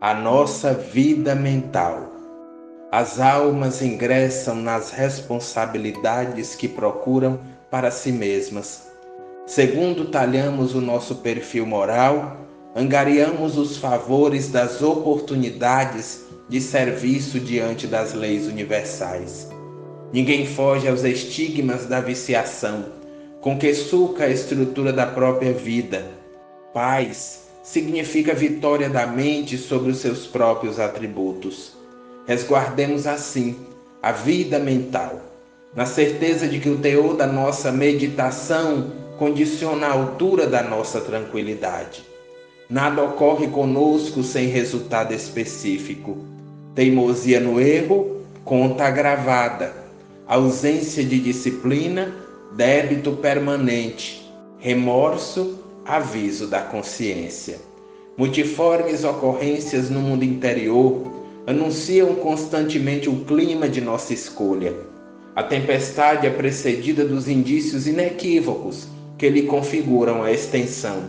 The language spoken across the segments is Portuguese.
a nossa vida mental. As almas ingressam nas responsabilidades que procuram para si mesmas. Segundo talhamos o nosso perfil moral, angariamos os favores das oportunidades de serviço diante das leis universais. Ninguém foge aos estigmas da viciação, com que suca a estrutura da própria vida. Paz significa vitória da mente sobre os seus próprios atributos. Resguardemos assim a vida mental, na certeza de que o teor da nossa meditação condiciona a altura da nossa tranquilidade. Nada ocorre conosco sem resultado específico. Teimosia no erro, conta agravada. Ausência de disciplina, débito permanente. Remorso, aviso da consciência. Multiformes ocorrências no mundo interior anunciam constantemente o clima de nossa escolha. A tempestade é precedida dos indícios inequívocos que lhe configuram a extensão.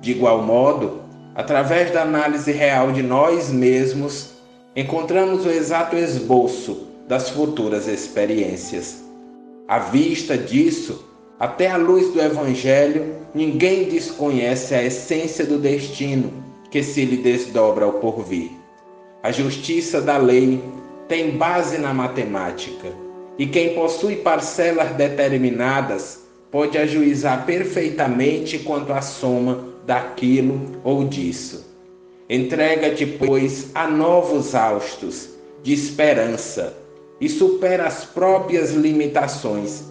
De igual modo, através da análise real de nós mesmos, encontramos o exato esboço das futuras experiências. À vista disso, até à luz do Evangelho, ninguém desconhece a essência do destino que se lhe desdobra ao porvir. A justiça da lei tem base na matemática, e quem possui parcelas determinadas pode ajuizar perfeitamente quanto à soma daquilo ou disso. Entrega-te, pois, a novos austos de esperança e supera as próprias limitações,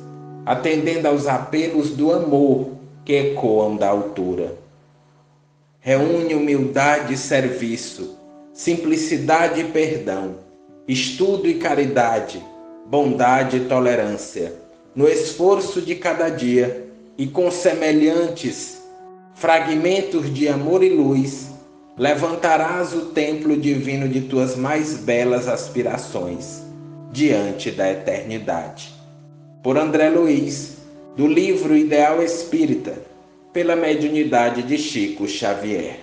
atendendo aos apelos do amor que ecoam da altura. Reúne humildade e serviço, simplicidade e perdão, estudo e caridade, bondade e tolerância, no esforço de cada dia e com semelhantes fragmentos de amor e luz, levantarás o templo divino de tuas mais belas aspirações diante da eternidade. Por André Luiz, do livro Ideal Espírita, pela mediunidade de Chico Xavier.